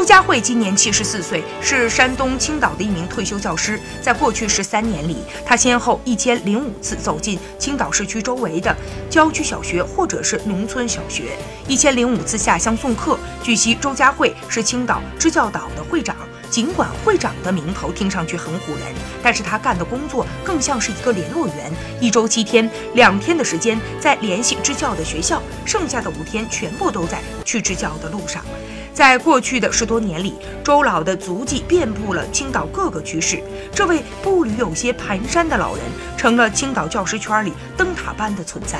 周家慧今年七十四岁，是山东青岛的一名退休教师。在过去十三年里，他先后一千零五次走进青岛市区周围的郊区小学或者是农村小学，一千零五次下乡送课。据悉，周家慧是青岛支教导的会长。尽管会长的名头听上去很唬人，但是他干的工作更像是一个联络员。一周七天，两天的时间在联系支教的学校，剩下的五天全部都在去支教的路上。在过去的十多年里，周老的足迹遍布了青岛各个区市。这位步履有些蹒跚的老人，成了青岛教师圈里灯塔般的存在。